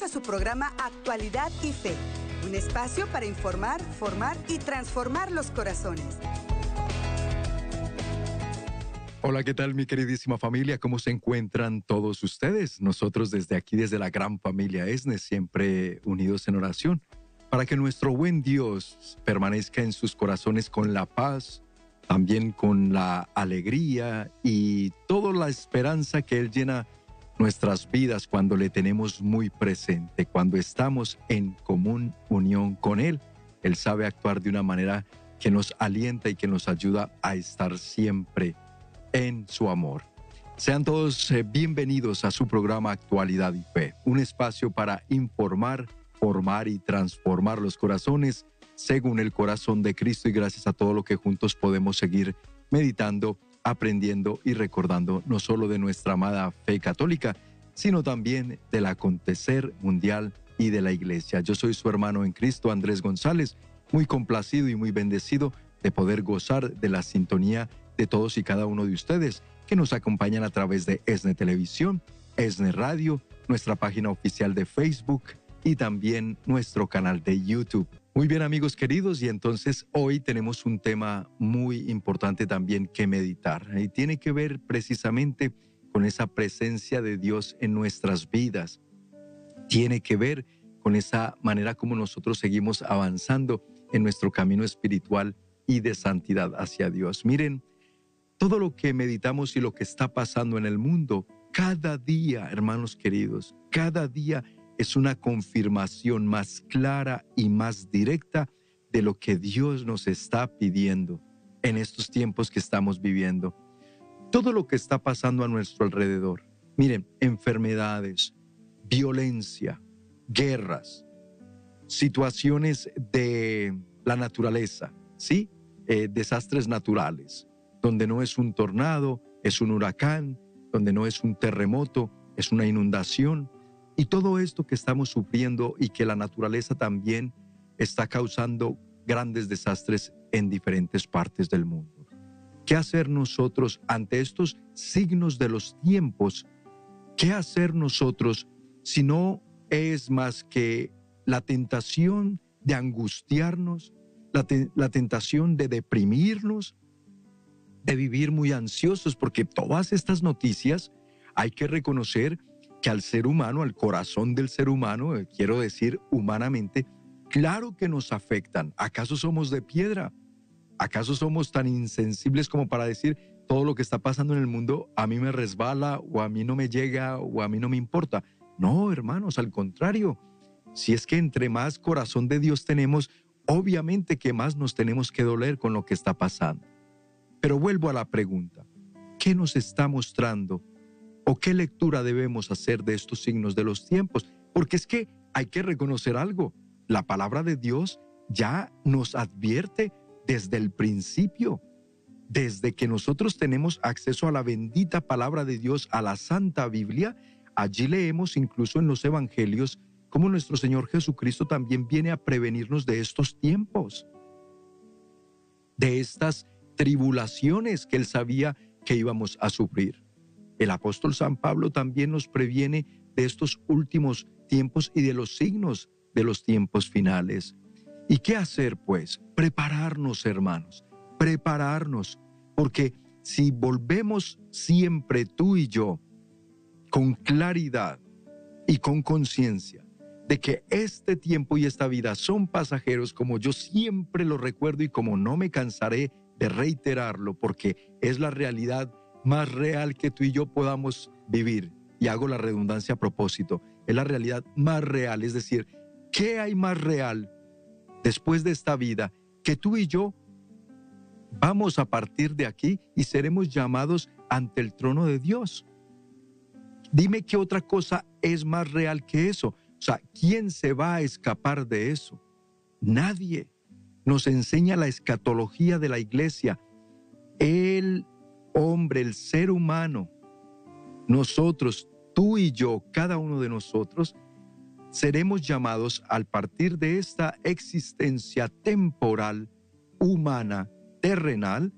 A su programa Actualidad y Fe, un espacio para informar, formar y transformar los corazones. Hola, ¿qué tal mi queridísima familia? ¿Cómo se encuentran todos ustedes? Nosotros desde aquí, desde la gran familia ESNE, siempre unidos en oración, para que nuestro buen Dios permanezca en sus corazones con la paz, también con la alegría y toda la esperanza que Él llena nuestras vidas cuando le tenemos muy presente, cuando estamos en común unión con Él. Él sabe actuar de una manera que nos alienta y que nos ayuda a estar siempre en su amor. Sean todos eh, bienvenidos a su programa Actualidad y Fe, un espacio para informar, formar y transformar los corazones según el corazón de Cristo y gracias a todo lo que juntos podemos seguir meditando, aprendiendo y recordando no solo de nuestra amada fe católica, sino también del acontecer mundial y de la iglesia. Yo soy su hermano en Cristo, Andrés González, muy complacido y muy bendecido de poder gozar de la sintonía de todos y cada uno de ustedes que nos acompañan a través de ESNE Televisión, ESNE Radio, nuestra página oficial de Facebook y también nuestro canal de YouTube. Muy bien amigos queridos, y entonces hoy tenemos un tema muy importante también que meditar y tiene que ver precisamente con esa presencia de Dios en nuestras vidas. Tiene que ver con esa manera como nosotros seguimos avanzando en nuestro camino espiritual y de santidad hacia Dios. Miren, todo lo que meditamos y lo que está pasando en el mundo, cada día, hermanos queridos, cada día es una confirmación más clara y más directa de lo que Dios nos está pidiendo en estos tiempos que estamos viviendo. Todo lo que está pasando a nuestro alrededor, miren, enfermedades, violencia, guerras, situaciones de la naturaleza, ¿sí? Eh, desastres naturales, donde no es un tornado, es un huracán, donde no es un terremoto, es una inundación. Y todo esto que estamos sufriendo y que la naturaleza también está causando grandes desastres en diferentes partes del mundo. ¿Qué hacer nosotros ante estos signos de los tiempos? ¿Qué hacer nosotros si no es más que la tentación de angustiarnos, la, tentación de deprimirnos, de vivir muy ansiosos, porque todas estas noticias hay que reconocer que al ser humano, al corazón del ser humano, eh, quiero decir humanamente, claro que nos afectan. ¿Acaso somos de piedra? ¿Acaso somos tan insensibles como para decir todo lo que está pasando en el mundo a mí me resbala o a mí no me llega o a mí no me importa? No, hermanos, al contrario. Si es que entre más corazón de Dios tenemos, obviamente que más nos tenemos que doler con lo que está pasando. Pero vuelvo a la pregunta, ¿qué nos está mostrando o qué lectura debemos hacer de estos signos de los tiempos? Porque es que hay que reconocer algo, la palabra de Dios ya nos advierte desde el principio, desde que nosotros tenemos acceso a la bendita palabra de Dios, a la Santa Biblia, allí leemos incluso en los Evangelios cómo nuestro Señor Jesucristo también viene a prevenirnos de estos tiempos, de estas tribulaciones que él sabía que íbamos a sufrir. El apóstol San Pablo también nos previene de estos últimos tiempos y de los signos de los tiempos finales. ¿Y qué hacer pues? Prepararnos, hermanos, prepararnos, porque si volvemos siempre tú y yo con claridad y con conciencia de que este tiempo y esta vida son pasajeros, como yo siempre lo recuerdo y como no me cansaré de reiterarlo porque es la realidad más real que tú y yo podamos vivir. Y hago la redundancia a propósito. Es la realidad más real. Es decir, ¿qué hay más real después de esta vida que tú y yo vamos a partir de aquí y seremos llamados ante el trono de Dios? Dime qué otra cosa es más real que eso. O sea, ¿quién se va a escapar de eso? Nadie nos enseña la escatología de la iglesia. El hombre, el ser humano, nosotros, tú y yo, cada uno de nosotros, seremos llamados al partir de esta existencia temporal, humana, terrenal,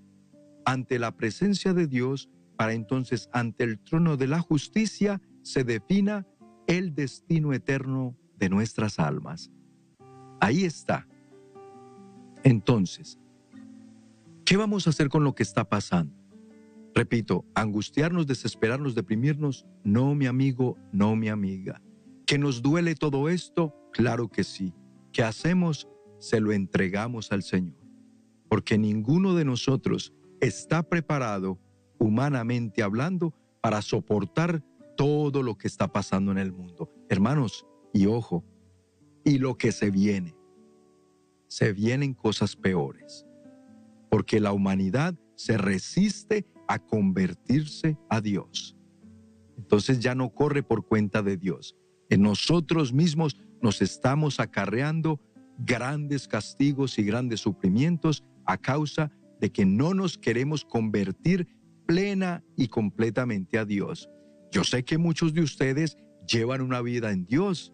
ante la presencia de Dios, para entonces ante el trono de la justicia se defina el destino eterno de nuestras almas. Ahí está. Entonces, ¿qué vamos a hacer con lo que está pasando? Repito, angustiarnos, desesperarnos, deprimirnos, no mi amigo, no mi amiga. ¿Que nos duele todo esto? Claro que sí. ¿Qué hacemos? Se lo entregamos al Señor. Porque ninguno de nosotros está preparado, humanamente hablando, para soportar todo lo que está pasando en el mundo. Hermanos, y ojo, y lo que se viene. Se vienen cosas peores. Porque la humanidad se resiste a convertirse a Dios. Entonces ya no corre por cuenta de Dios. En nosotros mismos nos estamos acarreando grandes castigos y grandes sufrimientos a causa de que no nos queremos convertir plena y completamente a Dios. Yo sé que muchos de ustedes llevan una vida en Dios.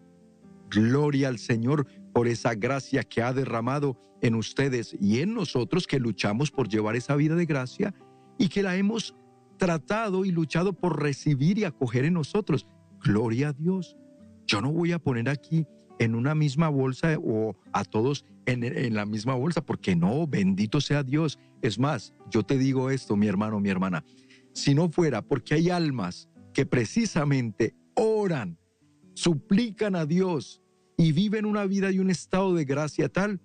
Gloria al Señor por esa gracia que ha derramado en ustedes y en nosotros que luchamos por llevar esa vida de gracia y que la hemos tratado y luchado por recibir y acoger en nosotros. Gloria a Dios. Yo no voy a poner aquí en una misma bolsa o a todos en, en, la misma bolsa, porque no, bendito sea Dios. Es más, yo te digo esto, mi hermano, mi hermana, si no fuera porque hay almas que precisamente oran, suplican a Dios y viven una vida y un estado de gracia tal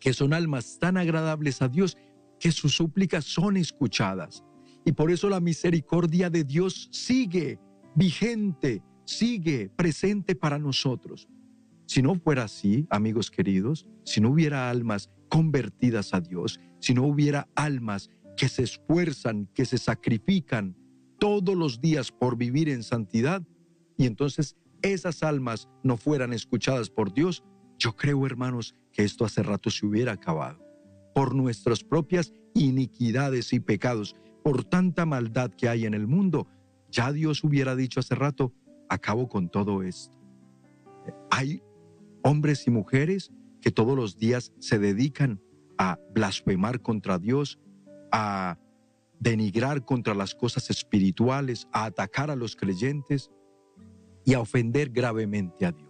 que son almas tan agradables a Dios que sus súplicas son escuchadas. Y por eso la misericordia de Dios sigue vigente, sigue presente para nosotros. Si no fuera así, amigos queridos, si no hubiera almas convertidas a Dios, si no hubiera almas que se esfuerzan, que se sacrifican todos los días por vivir en santidad, y entonces esas almas no fueran escuchadas por Dios, yo creo, hermanos, que esto hace rato se hubiera acabado por nuestras propias iniquidades y pecados, por tanta maldad que hay en el mundo. Ya Dios hubiera dicho hace rato, acabo con todo esto. Hay hombres y mujeres que todos los días se dedican a blasfemar contra Dios, a denigrar contra las cosas espirituales, a atacar a los creyentes y a ofender gravemente a Dios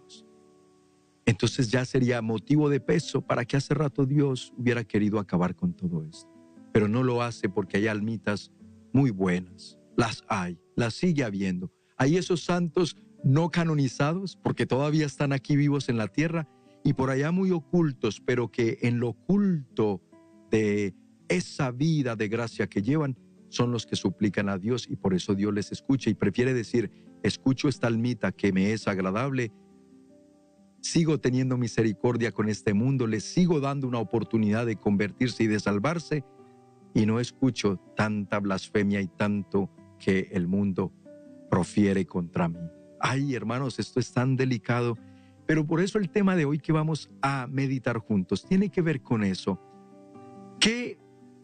entonces ya sería motivo de peso para que hace rato Dios hubiera querido acabar con todo esto. Pero no lo hace porque hay almitas muy buenas. Las hay, las sigue habiendo. Hay esos santos no canonizados porque todavía están aquí vivos en la tierra y por allá muy ocultos, pero que en lo oculto de esa vida de gracia que llevan son los que suplican a Dios y por eso Dios les escucha y prefiere decir, escucho esta almita que me es agradable sigo teniendo misericordia con este mundo, les sigo dando una oportunidad de convertirse y de salvarse, y no escucho tanta blasfemia y tanto que el mundo profiere contra mí. Ay, hermanos, esto es tan delicado, pero por eso el tema de hoy que vamos a meditar juntos tiene que ver con eso. ¿Qué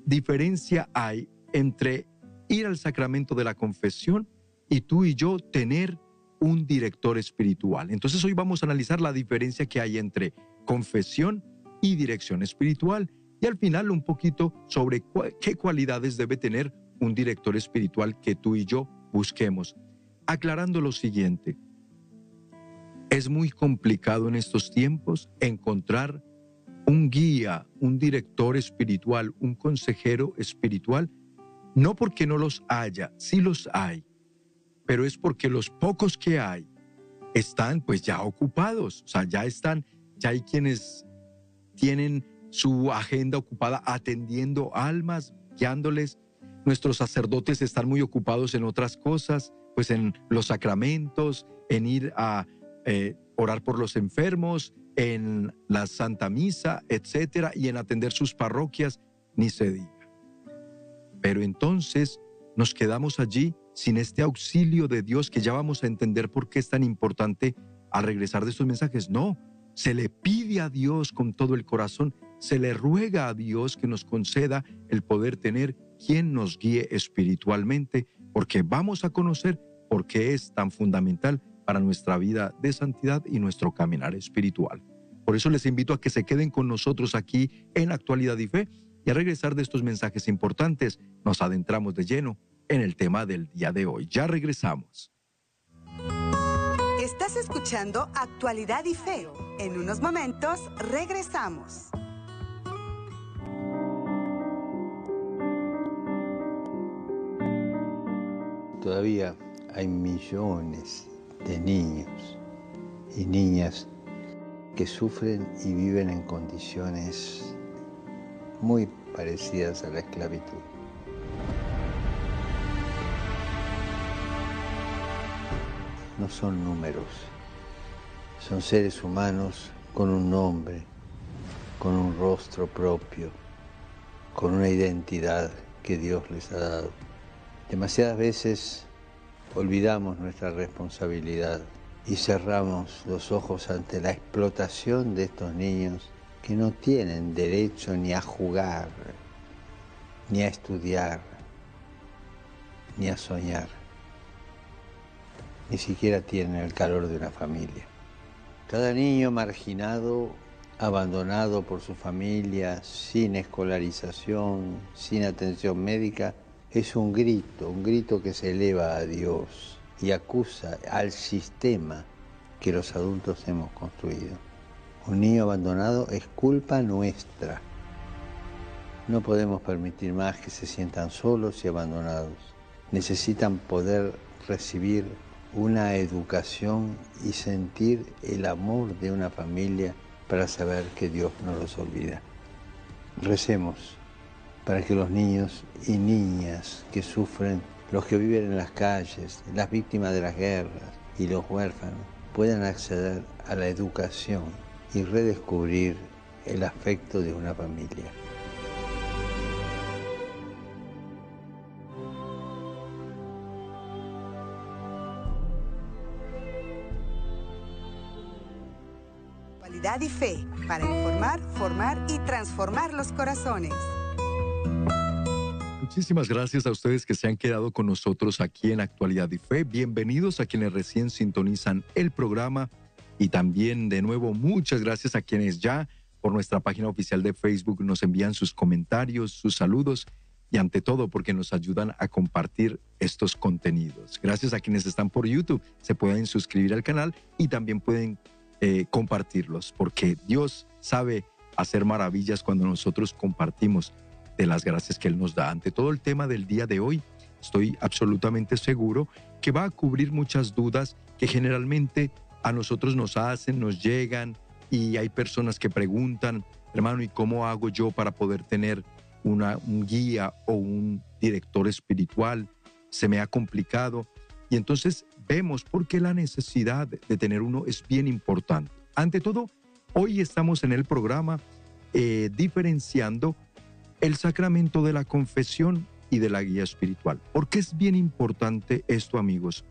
diferencia hay entre ir al sacramento de la confesión y tú y yo tener un director espiritual. Entonces hoy vamos a analizar la diferencia que hay entre confesión y dirección espiritual y al final un poquito sobre qué cualidades debe tener un director espiritual que tú y yo busquemos. Aclarando lo siguiente, es muy complicado en estos tiempos encontrar un guía, un director espiritual, un consejero espiritual, no porque no los haya, sí los hay, pero es porque los pocos que hay están pues ya ocupados, o sea, ya están, ya hay quienes tienen su agenda ocupada atendiendo almas, guiándoles. Nuestros sacerdotes están muy ocupados en otras cosas, pues en los sacramentos, en ir a eh, orar por los enfermos, en la Santa Misa, etcétera, y en atender sus parroquias, ni se diga. Pero entonces nos quedamos allí sin este auxilio de Dios que ya vamos a entender por qué es tan importante al regresar de estos mensajes. No, se le pide a Dios con todo el corazón, se le ruega a Dios que nos conceda el poder tener quien nos guíe espiritualmente, porque vamos a conocer por qué es tan fundamental para nuestra vida de santidad y nuestro caminar espiritual. Por eso les invito a que se queden con nosotros aquí en Actualidad y Fe y a regresar de estos mensajes importantes nos adentramos de lleno en el tema del día de hoy. Ya regresamos. Estás escuchando Actualidad y Fe. En unos momentos regresamos. Todavía hay millones de niños y niñas que sufren y viven en condiciones muy parecidas a la esclavitud. No son números, son seres humanos con un nombre, con un rostro propio, con una identidad que Dios les ha dado. Demasiadas veces olvidamos nuestra responsabilidad y cerramos los ojos ante la explotación de estos niños que no tienen derecho ni a jugar, ni a estudiar, ni a soñar, ni siquiera tienen el calor de una familia. Cada niño marginado, abandonado por su familia, sin escolarización, sin atención médica, es un grito, un grito que se eleva a Dios y acusa al sistema que los adultos hemos construido. Un niño abandonado es culpa nuestra. No podemos permitir más que se sientan solos y abandonados. Necesitan poder recibir una educación y sentir el amor de una familia para saber que Dios no los olvida. Recemos para que los niños y niñas que sufren los que viven en las calles, las víctimas de las guerras y los huérfanos puedan acceder a la educación y redescubrir el afecto de una familia. Cualidad y fe para informar, formar y transformar los corazones. Muchísimas gracias a ustedes que se han quedado con nosotros aquí en Actualidad y Fe. Bienvenidos a quienes recién sintonizan el programa y también de nuevo muchas gracias a quienes ya por nuestra página oficial de Facebook nos envían sus comentarios, sus saludos y ante todo porque nos ayudan a compartir estos contenidos. Gracias a quienes están por YouTube, se pueden suscribir al canal y también pueden eh, compartirlos porque Dios sabe hacer maravillas cuando nosotros compartimos de las gracias que Él nos da. Ante todo el tema del día de hoy, estoy absolutamente seguro que va a cubrir muchas dudas que generalmente a nosotros nos hacen, nos llegan y hay personas que preguntan, hermano, ¿y cómo hago yo para poder tener una, un guía o un director espiritual? Se me ha complicado. Y entonces vemos por qué la necesidad de tener uno es bien importante. Ante todo, hoy estamos en el programa eh, diferenciando el sacramento de la confesión y de la guía espiritual. ¿Por qué es bien importante esto, amigos?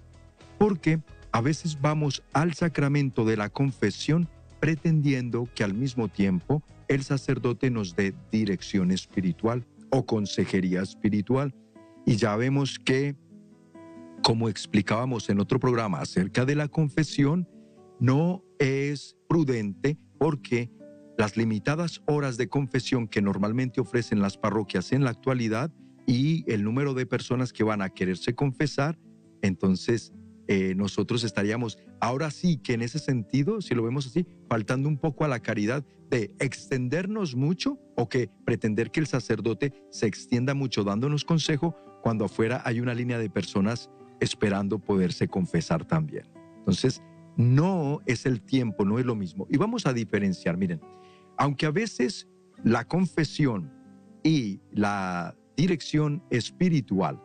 Porque a veces vamos al sacramento de la confesión pretendiendo que al mismo tiempo el sacerdote nos dé dirección espiritual o consejería espiritual. Y ya vemos que, como explicábamos en otro programa acerca de la confesión, no es prudente porque las limitadas horas de confesión que normalmente ofrecen las parroquias en la actualidad y el número de personas que van a quererse confesar, entonces eh, nosotros estaríamos ahora sí que en ese sentido, si lo vemos así, faltando un poco a la caridad de extendernos mucho o que pretender que el sacerdote se extienda mucho dándonos consejo cuando afuera hay una línea de personas esperando poderse confesar también. Entonces, no es el tiempo, no es lo mismo. Y vamos a diferenciar, miren, aunque a veces la confesión y la dirección espiritual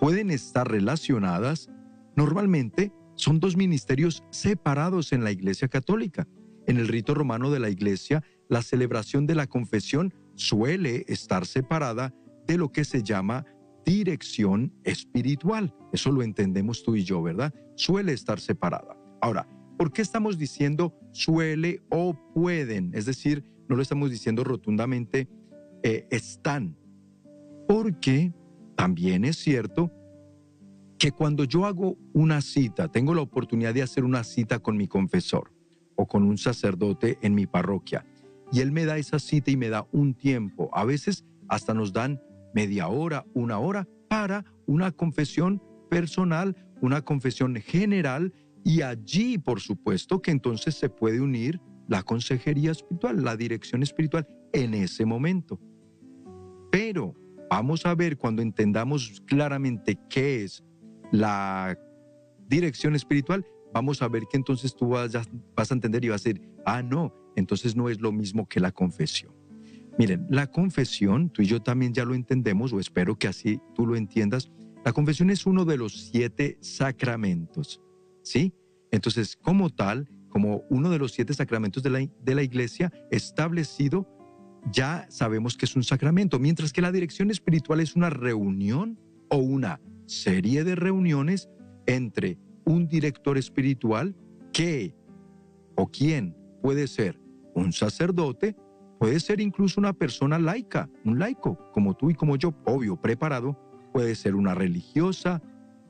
pueden estar relacionadas, normalmente son dos ministerios separados en la Iglesia Católica. En el rito romano de la Iglesia, la celebración de la confesión suele estar separada de lo que se llama dirección espiritual. Eso lo entendemos tú y yo, ¿verdad? Suele estar separada. Ahora, ¿Por qué estamos diciendo suele o pueden? Es decir, no lo estamos diciendo rotundamente eh, están. Porque también es cierto que cuando yo hago una cita, tengo la oportunidad de hacer una cita con mi confesor o con un sacerdote en mi parroquia, y él me da esa cita y me da un tiempo, a veces hasta nos dan media hora, una hora para una confesión personal, una confesión general Y allí, por supuesto, que entonces se puede unir la consejería espiritual, la dirección espiritual en ese momento. Pero vamos a ver cuando entendamos claramente qué es la dirección espiritual, vamos a ver que entonces tú vas, a entender y vas a decir, ah, no, entonces no es lo mismo que la confesión. Miren, la confesión, tú y yo también ya lo entendemos, o espero que así tú lo entiendas, la confesión es uno de los siete sacramentos, ¿sí? Entonces, como tal, como uno de los siete sacramentos de la, de la iglesia establecido, ya sabemos que es un sacramento, mientras que la dirección espiritual es una reunión o una serie de reuniones entre un director espiritual que o quién puede ser un sacerdote, Puede ser incluso una persona laica, un laico, como tú y como yo, obvio, preparado. Puede ser una religiosa,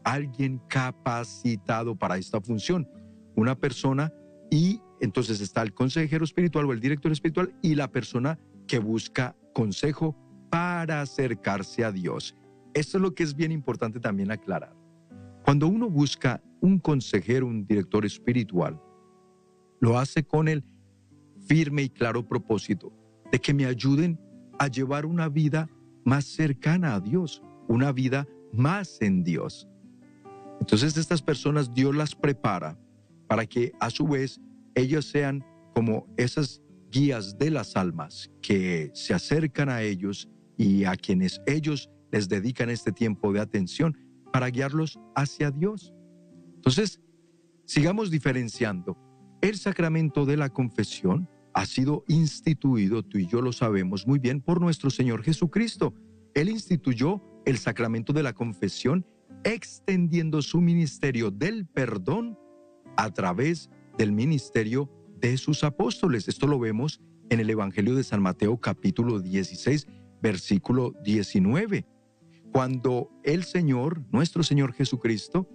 alguien capacitado para esta función, una persona y entonces está el consejero espiritual o el director espiritual y la persona que busca consejo para acercarse a Dios. Esto es lo que es bien importante también aclarar. Cuando uno busca un consejero, un director espiritual, lo hace con el firme y claro propósito de que me ayuden a llevar una vida más cercana a Dios, una vida más en Dios. Entonces estas personas Dios las prepara para que a su vez ellos sean como esas guías de las almas que se acercan a ellos y a quienes ellos les dedican este tiempo de atención para guiarlos hacia Dios. Entonces, sigamos diferenciando el sacramento de la confesión ha sido instituido, tú y yo lo sabemos muy bien, por nuestro Señor Jesucristo. Él instituyó el sacramento de la confesión extendiendo su ministerio del perdón a través del ministerio de sus apóstoles. Esto lo vemos en el Evangelio de San Mateo capítulo 16, versículo 19, cuando el Señor, nuestro Señor Jesucristo,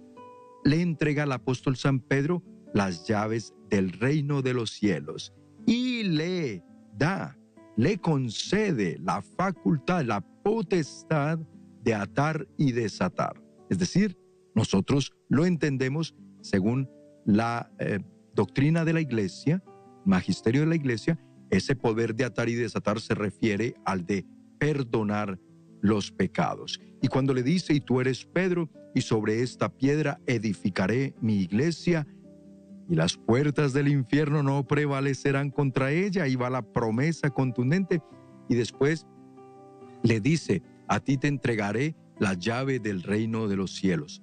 le entrega al apóstol San Pedro las llaves del reino de los cielos y le da, le concede la facultad, la potestad de atar y desatar. Es decir, nosotros lo entendemos según la eh, doctrina de la iglesia, magisterio de la iglesia, ese poder de atar y desatar se refiere al de perdonar los pecados. Y cuando le dice, y tú eres Pedro, y sobre esta piedra edificaré mi iglesia, y las puertas del infierno no prevalecerán contra ella. Ahí va la promesa contundente. Y después le dice, a ti te entregaré la llave del reino de los cielos.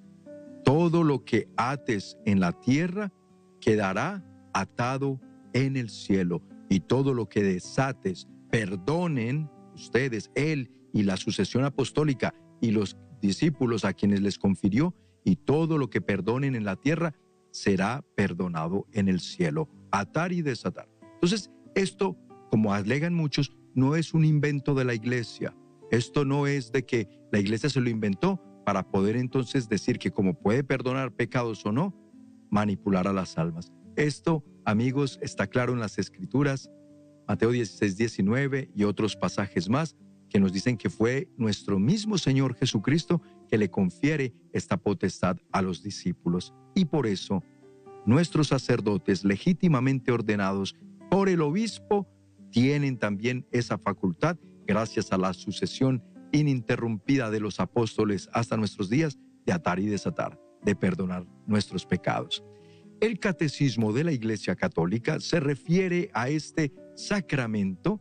Todo lo que ates en la tierra quedará atado en el cielo. Y todo lo que desates, perdonen ustedes, él y la sucesión apostólica y los discípulos a quienes les confirió, y todo lo que perdonen en la tierra, será perdonado en el cielo. Atar y desatar. Entonces, esto, como alegan muchos, no es un invento de la iglesia. Esto no es de que la iglesia se lo inventó para poder entonces decir que como puede perdonar pecados o no, manipular a las almas. Esto, amigos, está claro en las escrituras, Mateo 16, 19 y otros pasajes más que nos dicen que fue nuestro mismo Señor Jesucristo que le confiere esta potestad a los discípulos. Y por eso, nuestros sacerdotes legítimamente ordenados por el obispo tienen también esa facultad gracias a la sucesión ininterrumpida de los apóstoles hasta nuestros días de atar y desatar, de perdonar nuestros pecados. El catecismo de la Iglesia Católica se refiere a este sacramento,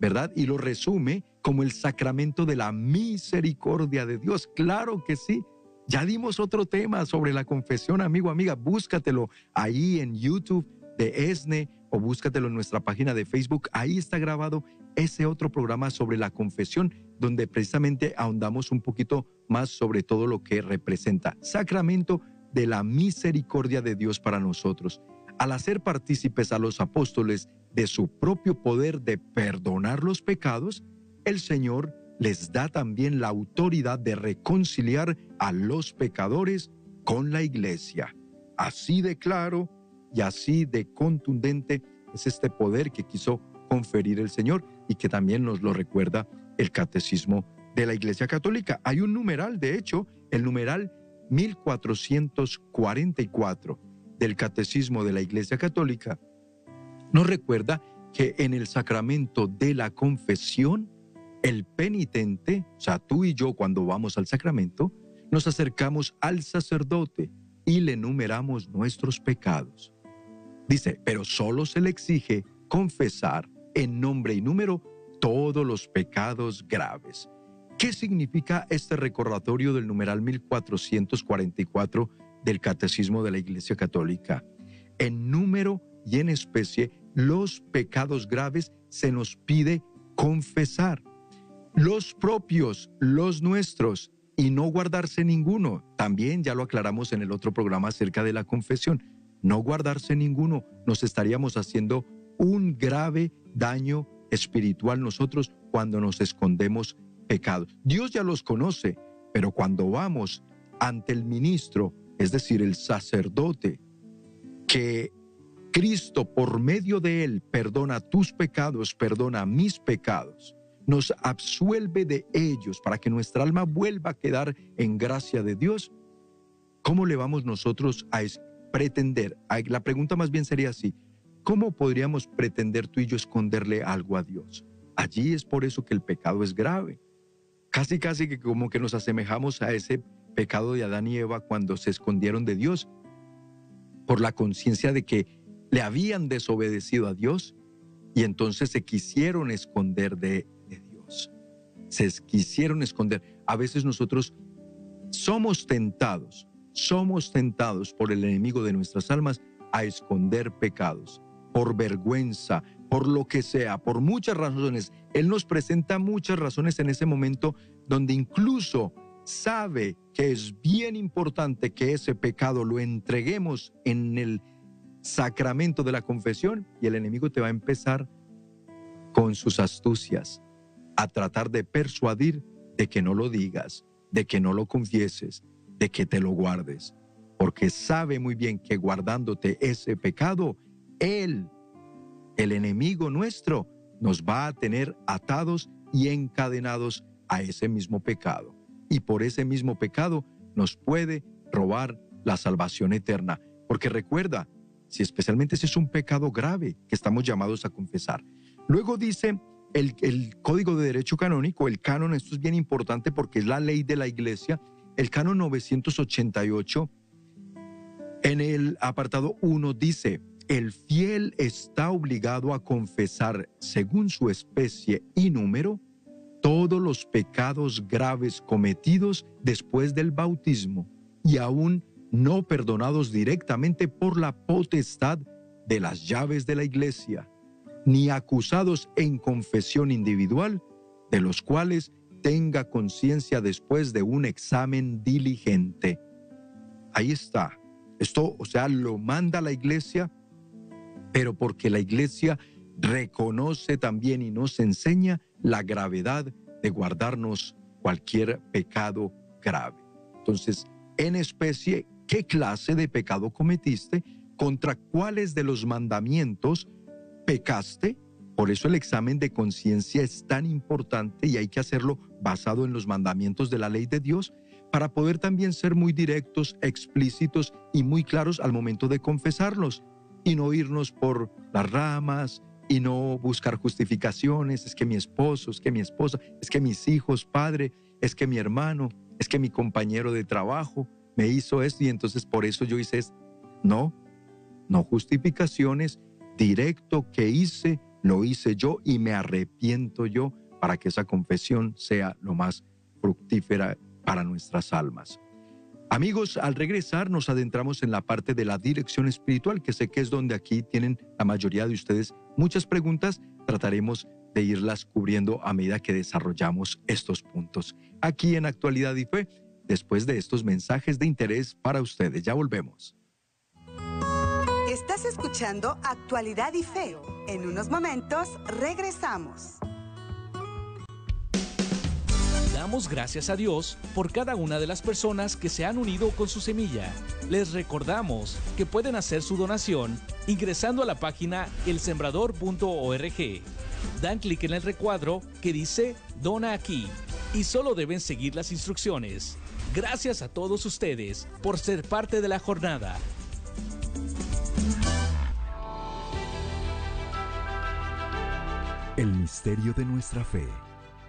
¿verdad? Y lo resume como el sacramento de la misericordia de Dios. Claro que sí. Ya dimos otro tema sobre la confesión, amigo, amiga. Búscatelo ahí en YouTube de ESNE o búscatelo en nuestra página de Facebook. Ahí está grabado ese otro programa sobre la confesión, donde precisamente ahondamos un poquito más sobre todo lo que representa. Sacramento de la misericordia de Dios para nosotros. Al hacer partícipes a los apóstoles de su propio poder de perdonar los pecados, el Señor les da también la autoridad de reconciliar a los pecadores con la iglesia. Así de claro y así de contundente es este poder que quiso conferir el Señor y que también nos lo recuerda el catecismo de la Iglesia Católica. Hay un numeral, de hecho, el numeral 1444. del Catecismo de la Iglesia Católica, nos recuerda que en el sacramento de la confesión, el penitente, o sea, tú y yo cuando vamos al sacramento, nos acercamos al sacerdote y le enumeramos nuestros pecados. Dice, pero solo se le exige confesar en nombre y número todos los pecados graves. ¿Qué significa este recordatorio del numeral 1444 del Catecismo de la Iglesia Católica? En número y en especie, los pecados graves se nos pide confesar. Los propios, los nuestros, y no guardarse ninguno. También ya lo aclaramos en el otro programa acerca de la confesión. No guardarse ninguno. Nos estaríamos haciendo un grave daño espiritual nosotros cuando nos escondemos pecados. Dios ya los conoce, pero cuando vamos ante el ministro, es decir, el sacerdote, que Cristo por medio de él perdona tus pecados, perdona mis pecados, nos absuelve de ellos para que nuestra alma vuelva a quedar en gracia de Dios, ¿cómo le vamos nosotros a pretender? La pregunta más bien sería así, ¿cómo podríamos pretender tú y yo esconderle algo a Dios? Allí es por eso que el pecado es grave. Casi, casi que como que nos asemejamos a ese pecado de Adán y Eva cuando se escondieron de Dios por la conciencia de que le habían desobedecido a Dios y entonces se quisieron esconder de se quisieron esconder. A veces nosotros somos tentados, somos tentados por el enemigo de nuestras almas a esconder pecados, por vergüenza, por lo que sea, por muchas razones. Él nos presenta muchas razones en ese momento donde incluso sabe que es bien importante que ese pecado lo entreguemos en el sacramento de la confesión y el enemigo te va a empezar con sus astucias, a tratar de persuadir de que no lo digas, de que no lo confieses, de que te lo guardes, porque sabe muy bien que guardándote ese pecado, Él, el enemigo nuestro, nos va a tener atados y encadenados a ese mismo pecado. Y por ese mismo pecado nos puede robar la salvación eterna. Porque recuerda, si especialmente ese es un pecado grave que estamos llamados a confesar. Luego dice el, Código de Derecho Canónico, el canon, esto es bien importante porque es la ley de la Iglesia, el canon 988, en el apartado 1 dice, el fiel está obligado a confesar, según su especie y número, todos los pecados graves cometidos después del bautismo y aún no perdonados directamente por la potestad de las llaves de la iglesia ni acusados en confesión individual, de los cuales tenga conciencia después de un examen diligente. Ahí está. Esto, o sea, lo manda la iglesia, pero porque la iglesia reconoce también y nos enseña la gravedad de guardarnos cualquier pecado grave. Entonces, en especie, ¿qué clase de pecado cometiste? ¿Contra cuáles de los mandamientos pecaste, por eso el examen de conciencia es tan importante y hay que hacerlo basado en los mandamientos de la ley de Dios para poder también ser muy directos, explícitos y muy claros al momento de confesarlos y no irnos por las ramas y no buscar justificaciones, es que mi esposo, es que mi esposa, es que mis hijos, padre, es que mi hermano, es que mi compañero de trabajo me hizo esto y entonces por eso yo hice esto. No, no justificaciones directo que hice, lo hice yo y me arrepiento yo para que esa confesión sea lo más fructífera para nuestras almas. Amigos, al regresar nos adentramos en la parte de la dirección espiritual, que sé que es donde aquí tienen la mayoría de ustedes muchas preguntas. Trataremos de irlas cubriendo a medida que desarrollamos estos puntos. Aquí en Actualidad y Fe, después de estos mensajes de interés para ustedes. Ya volvemos. Estás escuchando Actualidad y Fe. En unos momentos regresamos. Damos gracias a Dios por cada una de las personas que se han unido con su semilla. Les recordamos que pueden hacer su donación ingresando a la página elsembrador.org. Dan clic en el recuadro que dice Dona aquí y solo deben seguir las instrucciones. Gracias a todos ustedes por ser parte de la jornada. El misterio de nuestra fe.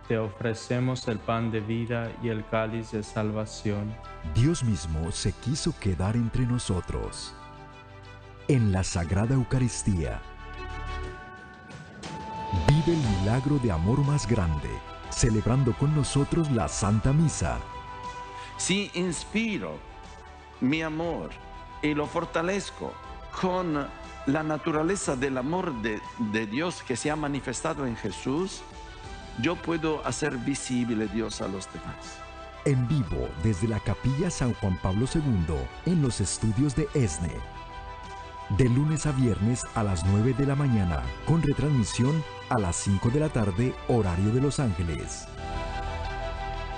Te ofrecemos el pan de vida y el cáliz de salvación. Dios mismo se quiso quedar entre nosotros. En la Sagrada Eucaristía. Vive el milagro de amor más grande, celebrando con nosotros la Santa Misa si inspiro mi amor y lo fortalezco con la naturaleza del amor de, Dios que se ha manifestado en Jesús, yo puedo hacer visible Dios a los demás. En vivo desde la Capilla San Juan Pablo II en los estudios de ESNE. De lunes a viernes a las 9 de la mañana, con retransmisión a las 5 de la tarde, horario de Los Ángeles.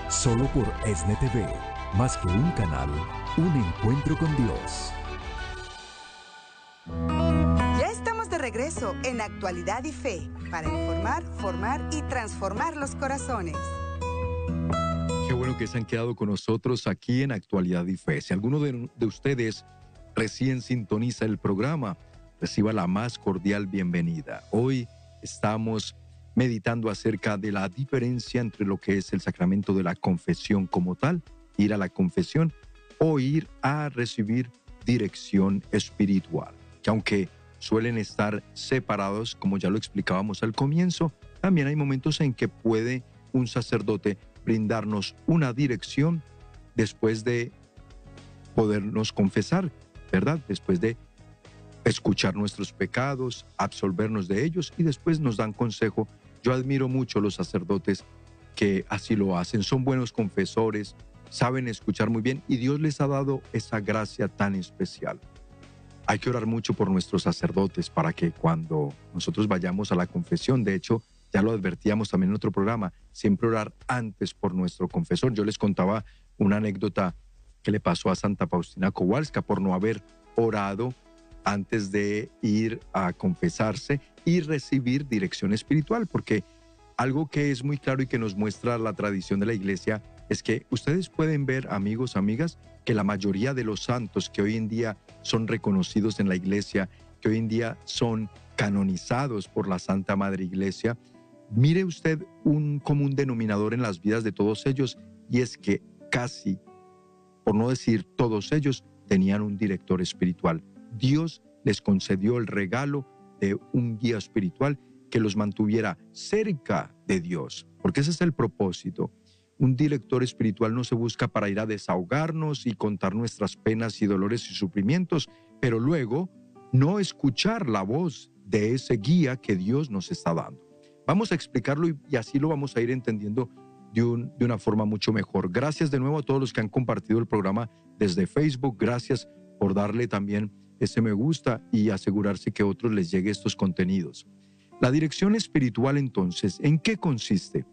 Solo por ESNE TV, más que un canal, un encuentro con Dios. Ya estamos de regreso en Actualidad y Fe para informar, formar y transformar los corazones. Qué bueno que se han quedado con nosotros aquí en Actualidad y Fe. Si alguno de, de ustedes recién sintoniza el programa, reciba la más cordial bienvenida. Hoy estamos meditando acerca de la diferencia entre lo que es el sacramento de la confesión como tal, ir a la confesión, o ir a recibir dirección espiritual, que aunque suelen estar separados, como ya lo explicábamos al comienzo, también hay momentos en que puede un sacerdote brindarnos una dirección después de podernos confesar, ¿verdad? Después de escuchar nuestros pecados, absolvernos de ellos y después nos dan consejo. Yo admiro mucho a los sacerdotes que así lo hacen, son buenos confesores, saben escuchar muy bien y Dios les ha dado esa gracia tan especial. Hay que orar mucho por nuestros sacerdotes para que cuando nosotros vayamos a la confesión, de hecho, ya lo advertíamos también en otro programa, siempre orar antes por nuestro confesor. Yo les contaba una anécdota que le pasó a Santa Faustina Kowalska por no haber orado antes de ir a confesarse y recibir dirección espiritual, porque algo que es muy claro y que nos muestra la tradición de la iglesia es que ustedes pueden ver, amigos, amigas, que la mayoría de los santos que hoy en día son reconocidos en la iglesia, que hoy en día son canonizados por la Santa Madre Iglesia, mire usted un común denominador en las vidas de todos ellos y es que casi, por no decir todos ellos, tenían un director espiritual. Dios les concedió el regalo de un guía espiritual que los mantuviera cerca de Dios, porque ese es el propósito. Un director espiritual no se busca para ir a desahogarnos y contar nuestras penas y dolores y sufrimientos, pero luego no escuchar la voz de ese guía que Dios nos está dando. Vamos a explicarlo y, así lo vamos a ir entendiendo de, de una forma mucho mejor. Gracias de nuevo a todos los que han compartido el programa desde Facebook. Gracias por darle también ese me gusta y asegurarse que a otros les llegue estos contenidos. La dirección espiritual entonces, ¿en qué consiste?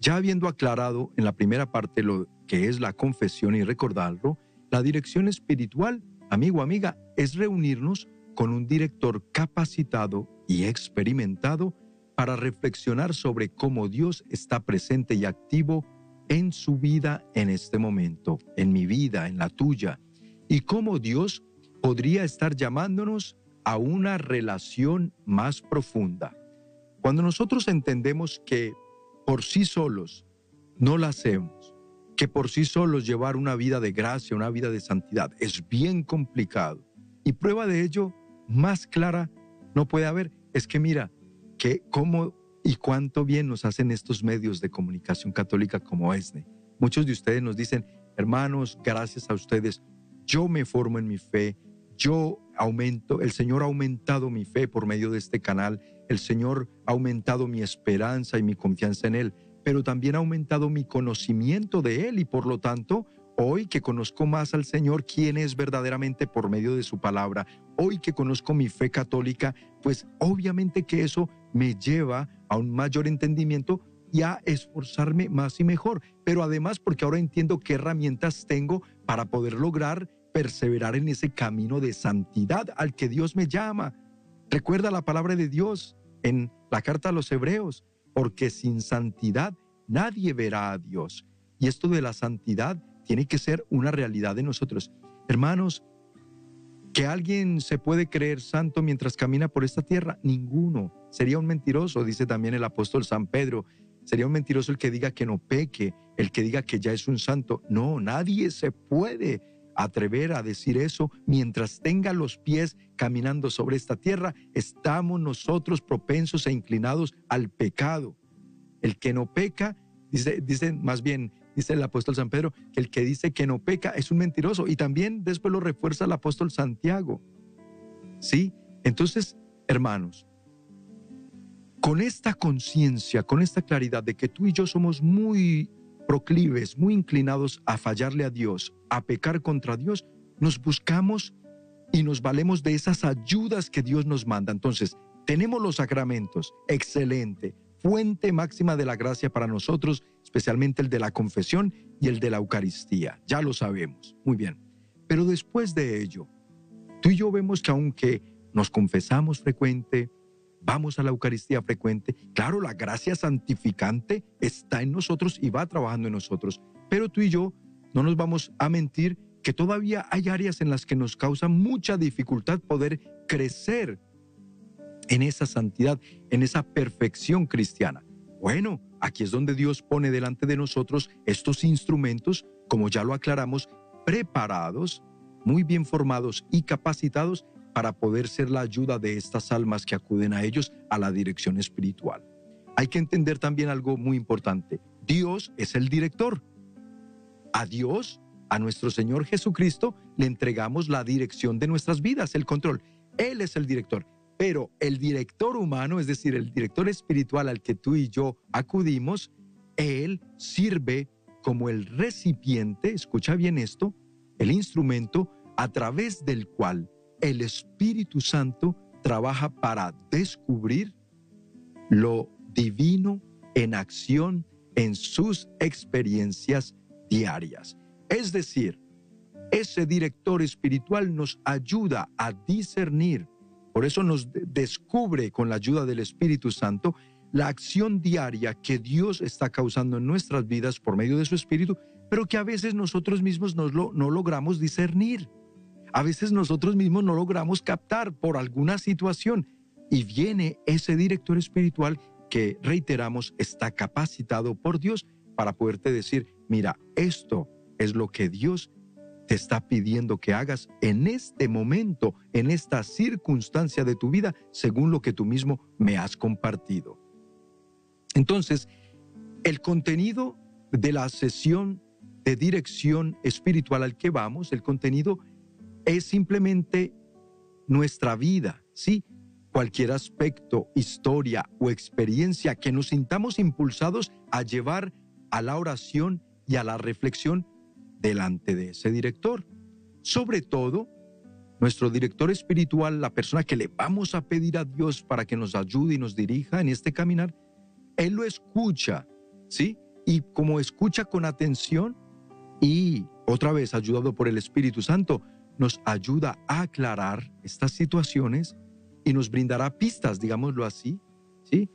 Ya habiendo aclarado en la primera parte lo que es la confesión y recordarlo, la dirección espiritual, amigo, amiga, es reunirnos con un director capacitado y experimentado para reflexionar sobre cómo Dios está presente y activo en su vida en este momento, en mi vida, en la tuya, y cómo Dios podría estar llamándonos a una relación más profunda. Cuando nosotros entendemos que por sí solos no la hacemos, que por sí solos llevar una vida de gracia, una vida de santidad, es bien complicado. Y prueba de ello más clara no puede haber, es que mira, que cómo y cuánto bien nos hacen estos medios de comunicación católica como ESNE. Muchos de ustedes nos dicen, hermanos, gracias a ustedes, yo me formo en mi fe, yo aumento, el Señor ha aumentado mi fe por medio de este canal, el Señor ha aumentado mi esperanza y mi confianza en Él, pero también ha aumentado mi conocimiento de Él y por lo tanto, hoy que conozco más al Señor, quién es verdaderamente por medio de su palabra, hoy que conozco mi fe católica, pues obviamente que eso me lleva a un mayor entendimiento y a esforzarme más y mejor, pero además porque ahora entiendo qué herramientas tengo para poder lograr perseverar en ese camino de santidad al que Dios me llama. Recuerda la palabra de Dios en la carta a los hebreos, porque sin santidad nadie verá a Dios. Y esto de la santidad tiene que ser una realidad de nosotros. Hermanos, ¿Que alguien se puede creer santo mientras camina por esta tierra? Ninguno. Sería un mentiroso, dice también el apóstol San Pedro. Sería un mentiroso el que diga que no peque, el que diga que ya es un santo. No, nadie se puede atrever a decir eso mientras tenga los pies caminando sobre esta tierra. Estamos nosotros propensos e inclinados al pecado. El que no peca, dice, más bien, dice el apóstol San Pedro, que el que dice que no peca es un mentiroso. Y también después lo refuerza el apóstol Santiago. ¿Sí? Entonces, hermanos, con esta conciencia, con esta claridad de que tú y yo somos muy proclives, muy inclinados a fallarle a Dios, a pecar contra Dios, nos buscamos y nos valemos de esas ayudas que Dios nos manda. Entonces, tenemos los sacramentos, excelente, fuente máxima de la gracia para nosotros, especialmente el de la confesión y el de la Eucaristía. Ya lo sabemos. Muy bien. Pero después de ello, tú y yo vemos que aunque nos confesamos frecuente, vamos a la Eucaristía frecuente, claro, la gracia santificante está en nosotros y va trabajando en nosotros, pero tú y yo no nos vamos a mentir que todavía hay áreas en las que nos causa mucha dificultad poder crecer en esa santidad, en esa perfección cristiana. Bueno, aquí es donde Dios pone delante de nosotros estos instrumentos, como ya lo aclaramos, preparados, muy bien formados y capacitados para poder ser la ayuda de estas almas que acuden a ellos a la dirección espiritual. Hay que entender también algo muy importante. Dios es el director. A Dios, a nuestro Señor Jesucristo, le entregamos la dirección de nuestras vidas, el control. Él es el director. Pero el director humano, es decir, el director espiritual al que tú y yo acudimos, él sirve como el recipiente, escucha bien esto, el instrumento a través del cual el Espíritu Santo trabaja para descubrir lo divino en acción en sus experiencias diarias. Es decir, ese director espiritual nos ayuda a discernir por eso nos descubre con la ayuda del Espíritu Santo la acción diaria que Dios está causando en nuestras vidas por medio de su Espíritu, pero que a veces nosotros mismos no, lo, no logramos discernir. A veces nosotros mismos no logramos captar por alguna situación. Y viene ese director espiritual que, reiteramos, está capacitado por Dios para poderte decir, mira, esto es lo que Dios está pidiendo que hagas en este momento, en esta circunstancia de tu vida, según lo que tú mismo me has compartido. Entonces, el contenido de la sesión de dirección espiritual al que vamos, el contenido es simplemente nuestra vida, ¿sí? Cualquier aspecto, historia o experiencia que nos sintamos impulsados a llevar a la oración y a la reflexión delante de ese director. Sobre todo, nuestro director espiritual, la persona que le vamos a pedir a Dios para que nos ayude y nos dirija en este caminar, Él lo escucha, ¿sí? Y como escucha con atención y otra vez ayudado por el Espíritu Santo, nos ayuda a aclarar estas situaciones y nos brindará pistas, digámoslo así, ¿sí?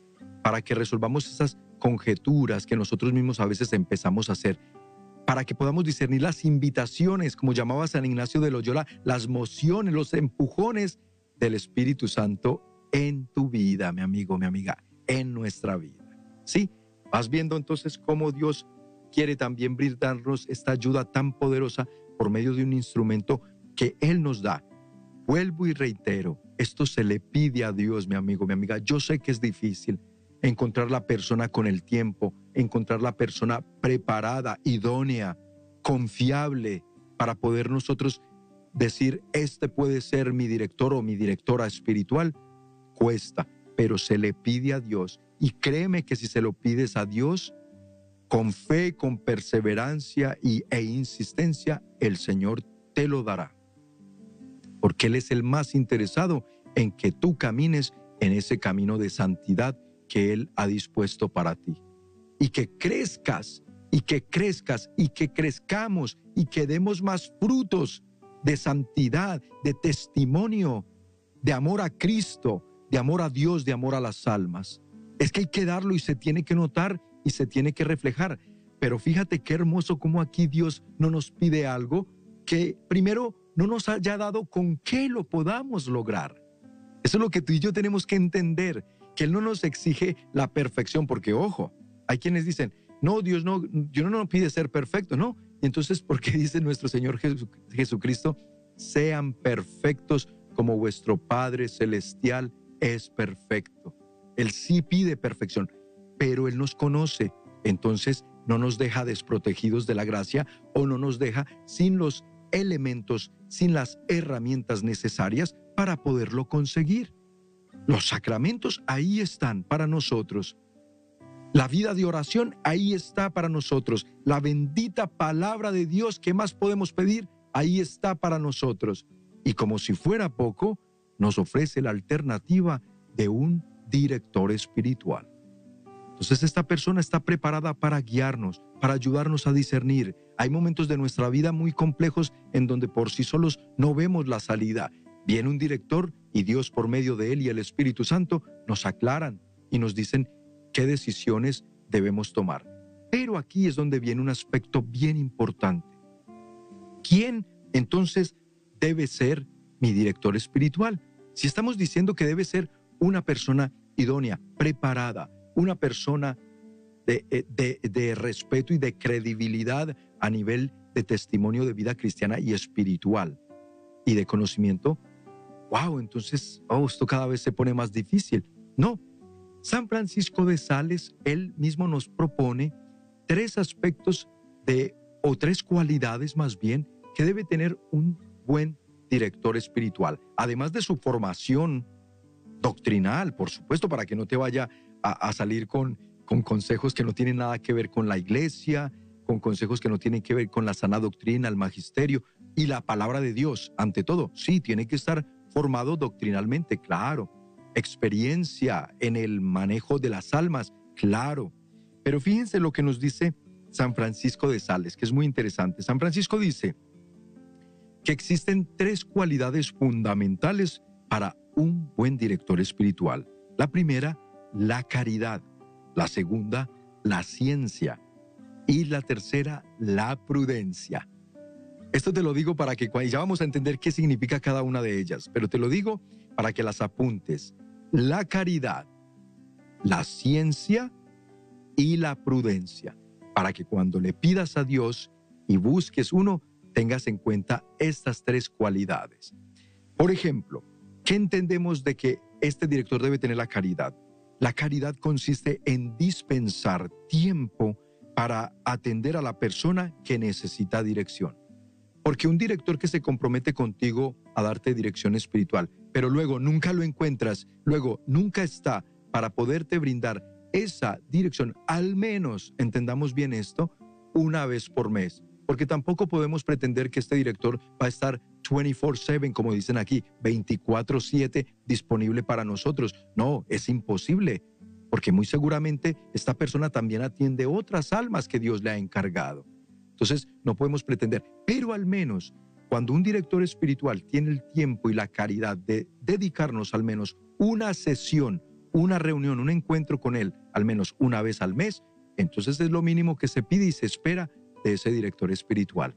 Para que resolvamos esas conjeturas que nosotros mismos a veces empezamos a hacer para que podamos discernir las invitaciones, como llamaba San Ignacio de Loyola, las mociones, los empujones del Espíritu Santo en tu vida, mi amigo, mi amiga, en nuestra vida. ¿Sí? Vas viendo entonces cómo Dios quiere también brindarnos esta ayuda tan poderosa por medio de un instrumento que Él nos da. Vuelvo y reitero, esto se le pide a Dios, mi amigo, mi amiga. Yo sé que es difícil, encontrar la persona con el tiempo, encontrar la persona preparada, idónea, confiable, para poder nosotros decir, este puede ser mi director o mi directora espiritual, cuesta, pero se le pide a Dios. Y créeme que si se lo pides a Dios, con fe, con perseverancia y, e insistencia, el Señor te lo dará. Porque Él es el más interesado en que tú camines en ese camino de santidad que Él ha dispuesto para ti. Y que crezcas, y que crezcas, y que crezcamos, y que demos más frutos de santidad, de testimonio, de amor a Cristo, de amor a Dios, de amor a las almas. Es que hay que darlo y se tiene que notar y se tiene que reflejar. Pero fíjate qué hermoso como aquí Dios no nos pide algo que primero no nos haya dado con qué lo podamos lograr. Eso es lo que tú y yo tenemos que entender, que Él no nos exige la perfección, porque ojo, hay quienes dicen, no, Dios no, Dios no nos pide ser perfecto, no. Y entonces, ¿por qué dice nuestro Señor Jesucristo, sean perfectos como vuestro Padre Celestial es perfecto? Él sí pide perfección, pero Él nos conoce, entonces no nos deja desprotegidos de la gracia o no nos deja sin los elementos, sin las herramientas necesarias para poderlo conseguir. Los sacramentos ahí están para nosotros. La vida de oración ahí está para nosotros. La bendita palabra de Dios que más podemos pedir, ahí está para nosotros. Y como si fuera poco, nos ofrece la alternativa de un director espiritual. Entonces esta persona está preparada para guiarnos, para ayudarnos a discernir. Hay momentos de nuestra vida muy complejos en donde por sí solos no vemos la salida. Viene un director y Dios por medio de él y el Espíritu Santo nos aclaran y nos dicen qué decisiones debemos tomar. Pero aquí es donde viene un aspecto bien importante. ¿Quién entonces debe ser mi director espiritual? Si estamos diciendo que debe ser una persona idónea, preparada, una persona eh, de, respeto y de credibilidad a nivel de testimonio de vida cristiana y espiritual y de conocimiento, wow, entonces, oh, esto cada vez se pone más difícil. No, San Francisco de Sales, él mismo nos propone tres aspectos de, o tres cualidades más bien, que debe tener un buen director espiritual, además de su formación doctrinal, por supuesto, para que no te vaya a, salir con, con consejos que no tienen nada que ver con la iglesia, con consejos que no tienen que ver con la sana doctrina, el magisterio y la palabra de Dios, ante todo. Sí, tiene que estar formado doctrinalmente, claro, experiencia en el manejo de las almas, claro. Pero fíjense lo que nos dice San Francisco de Sales, que es muy interesante. San Francisco dice que existen tres cualidades fundamentales para un buen director espiritual. La primera, la caridad. La segunda, la ciencia. Y la tercera, la prudencia. Esto te lo digo para que ya vamos a entender qué significa cada una de ellas, pero te lo digo para que las apuntes la caridad, la ciencia y la prudencia, para que cuando le pidas a Dios y busques uno, tengas en cuenta estas tres cualidades. Por ejemplo, ¿qué entendemos de que este director debe tener la caridad? La caridad consiste en dispensar tiempo para atender a la persona que necesita dirección. Porque un director que se compromete contigo a darte dirección espiritual, pero luego nunca lo encuentras, luego nunca está para poderte brindar esa dirección, al menos, entendamos bien esto, una vez por mes. Porque tampoco podemos pretender que este director va a estar 24/7, como dicen aquí, 24/7 disponible para nosotros. No, es imposible, porque muy seguramente esta persona también atiende otras almas que Dios le ha encargado. Entonces, no podemos pretender, pero al menos cuando un director espiritual tiene el tiempo y la caridad de dedicarnos al menos una sesión, una reunión, un encuentro con él, al menos una vez al mes, entonces es lo mínimo que se pide y se espera de ese director espiritual.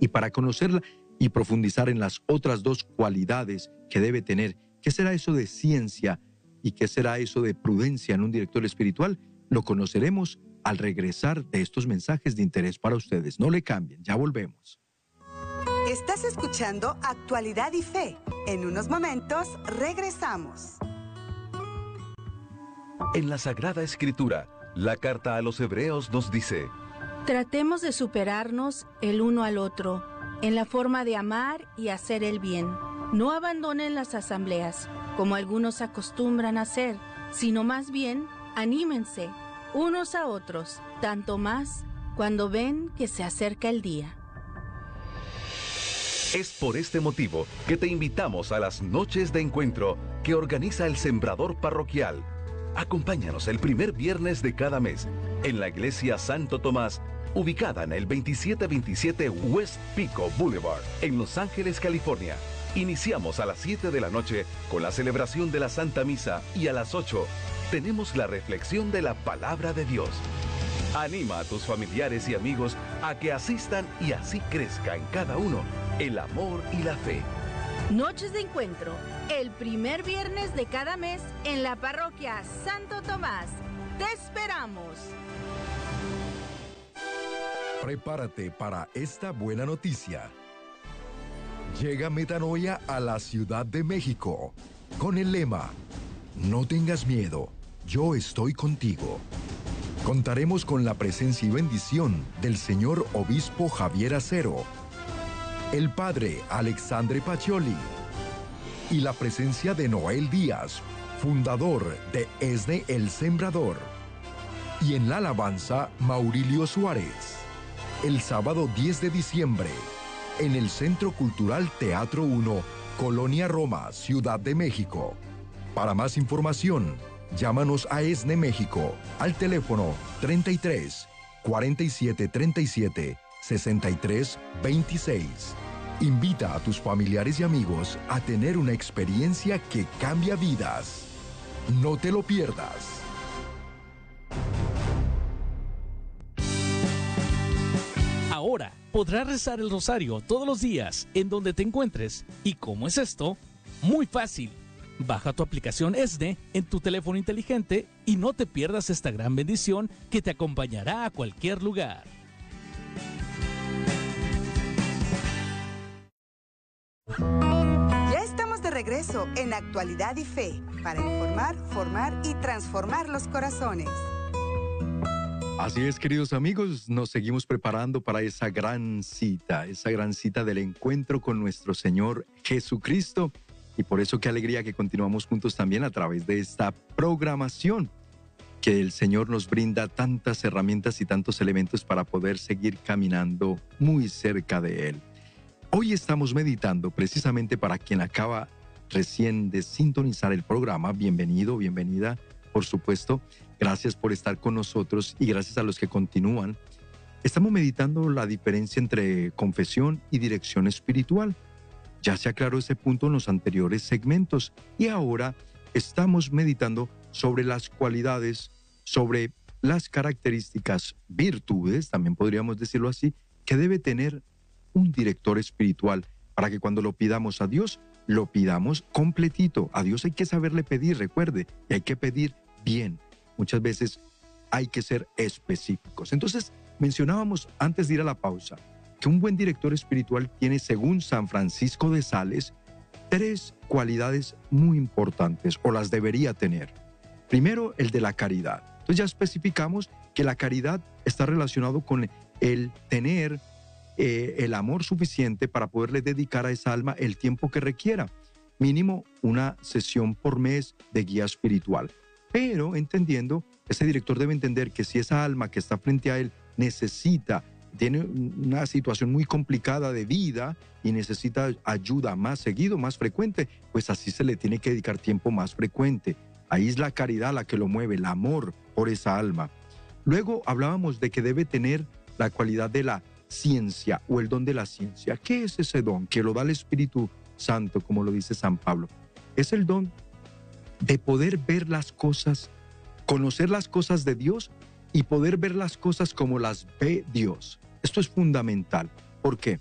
Y para conocerla y profundizar en las otras dos cualidades que debe tener, ¿qué será eso de ciencia y qué será eso de prudencia en un director espiritual? Lo conoceremos al regresar de estos mensajes de interés para ustedes. No le cambien, ya volvemos. Estás escuchando Actualidad y Fe. En unos momentos regresamos. En la Sagrada Escritura, la carta a los Hebreos nos dice, Tratemos de superarnos el uno al otro en la forma de amar y hacer el bien. No abandonen las asambleas, como algunos acostumbran hacer, sino más bien anímense unos a otros, tanto más cuando ven que se acerca el día. Es por este motivo que te invitamos a las noches de encuentro que organiza el Sembrador Parroquial. Acompáñanos el primer viernes de cada mes en la Iglesia Santo Tomás, ubicada en el 2727 West Pico Boulevard, en Los Ángeles, California. Iniciamos a las 7 de la noche con la celebración de la Santa Misa y a las 8 tenemos la reflexión de la palabra de Dios. Anima a tus familiares y amigos a que asistan y así crezca en cada uno el amor y la fe. Noches de encuentro, el primer viernes de cada mes en la parroquia Santo Tomás. Te esperamos. Prepárate para esta buena noticia. Llega Metanoia a la Ciudad de México con el lema No tengas miedo, yo estoy contigo. Contaremos con la presencia y bendición del señor obispo Javier Acero, el padre Alexandre Pacioli y la presencia de Noel Díaz, fundador de ESNE El Sembrador. Y en la alabanza, Maurilio Suárez. El sábado 10 de diciembre, en el Centro Cultural Teatro 1, Colonia Roma, Ciudad de México. Para más información, llámanos a ESNE México al teléfono 33 47 37 63 26. Invita a tus familiares y amigos a tener una experiencia que cambia vidas. No te lo pierdas. Ahora podrás rezar el rosario todos los días en donde te encuentres. ¿Y cómo es esto? Muy fácil. Baja tu aplicación ESNE en tu teléfono inteligente y no te pierdas esta gran bendición que te acompañará a cualquier lugar. Ya estamos de regreso en Actualidad y Fe para informar, formar y transformar los corazones. Así es, queridos amigos, nos seguimos preparando para esa gran cita, esa gran cita del encuentro con nuestro Señor Jesucristo. Y por eso qué alegría que continuamos juntos también a través de esta programación, que el Señor nos brinda tantas herramientas y tantos elementos para poder seguir caminando muy cerca de Él. Hoy estamos meditando precisamente para quien acaba recién de sintonizar el programa. Bienvenido, bienvenida, por supuesto. Gracias por estar con nosotros y gracias a los que continúan. Estamos meditando la diferencia entre confesión y dirección espiritual. Ya se aclaró ese punto en los anteriores segmentos y ahora estamos meditando sobre las cualidades, sobre las características, virtudes, también podríamos decirlo así, que debe tener un director espiritual para que cuando lo pidamos a Dios, lo pidamos completito. A Dios hay que saberle pedir, recuerde, y hay que pedir bien muchas veces hay que ser específicos. Entonces, mencionábamos antes de ir a la pausa que un buen director espiritual tiene, según San Francisco de Sales, tres cualidades muy importantes o las debería tener. Primero, el de la caridad. Entonces ya especificamos que la caridad está relacionado con el tener eh, el amor suficiente para poderle dedicar a esa alma el tiempo que requiera. Mínimo una sesión por mes de guía espiritual pero entendiendo, ese director debe entender que si esa alma que está frente a él necesita, tiene una situación muy complicada de vida y necesita ayuda más seguido, más frecuente, pues así se le tiene que dedicar tiempo más frecuente. Ahí es la caridad la que lo mueve, el amor por esa alma. Luego hablábamos de que debe tener la cualidad de la ciencia o el don de la ciencia. ¿Qué es ese don? Que lo da el Espíritu Santo, como lo dice San Pablo. Es el don de poder ver las cosas, conocer las cosas de Dios y poder ver las cosas como las ve Dios. Esto es fundamental. ¿Por qué?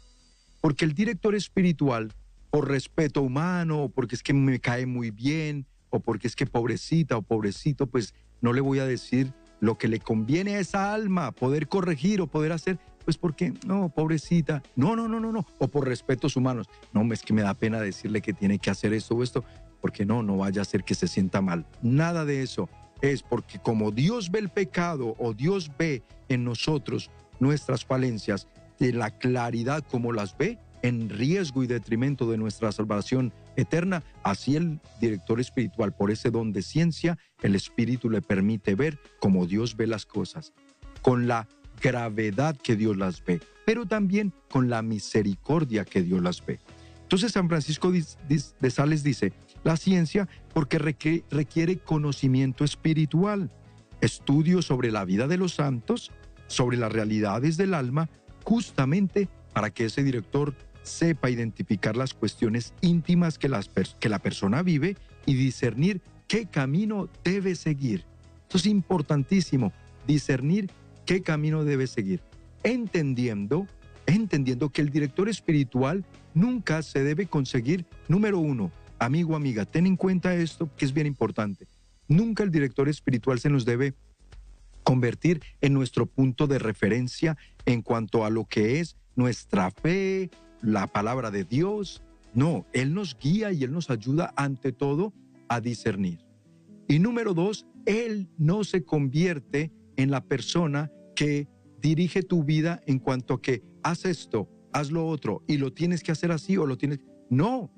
Porque el director espiritual, por respeto humano, o porque es que me cae muy bien, o porque es que pobrecita o pobrecito, pues no le voy a decir lo que le conviene a esa alma, poder corregir o poder hacer, pues porque, no, pobrecita, no, no, no, no, no, o por respetos humanos, no, es que me da pena decirle que tiene que hacer esto o esto, porque no, no vaya a ser que se sienta mal. Nada de eso. Es porque como Dios ve el pecado o Dios ve en nosotros nuestras falencias, de la claridad como las ve, en riesgo y detrimento de nuestra salvación eterna, así el director espiritual, por ese don de ciencia, el Espíritu le permite ver como Dios ve las cosas, con la gravedad que Dios las ve, pero también con la misericordia que Dios las ve. Entonces San Francisco de Sales dice, la ciencia porque requiere conocimiento espiritual, estudio sobre la vida de los santos, sobre las realidades del alma, justamente para que ese director sepa identificar las cuestiones íntimas que, que la persona vive y discernir qué camino debe seguir. Esto es importantísimo, discernir qué camino debe seguir, entendiendo, entendiendo que el director espiritual nunca se debe conseguir, número uno, amigo, amiga, ten en cuenta esto que es bien importante. Nunca el director espiritual se nos debe convertir en nuestro punto de referencia en cuanto a lo que es nuestra fe, la palabra de Dios. No, Él nos guía y Él nos ayuda ante todo a discernir. Y número dos, Él no se convierte en la persona que dirige tu vida en cuanto a que haz esto, haz lo otro y lo tienes que hacer así o lo tienes... No,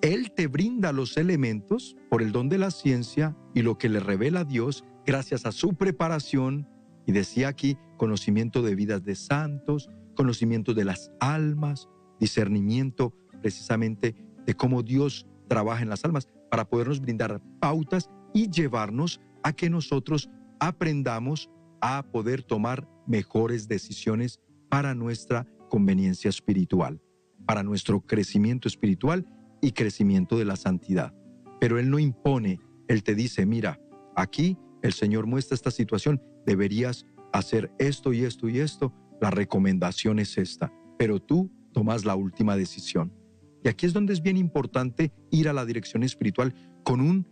Él te brinda los elementos por el don de la ciencia y lo que le revela Dios gracias a su preparación, y decía aquí, conocimiento de vidas de santos, conocimiento de las almas, discernimiento precisamente de cómo Dios trabaja en las almas para podernos brindar pautas y llevarnos a que nosotros aprendamos a poder tomar mejores decisiones para nuestra conveniencia espiritual, para nuestro crecimiento espiritual y crecimiento de la santidad. Pero Él no impone, Él te dice, mira, aquí el Señor muestra esta situación, deberías hacer esto y esto y esto, la recomendación es esta, pero tú tomas la última decisión. Y aquí es donde es bien importante ir a la dirección espiritual con un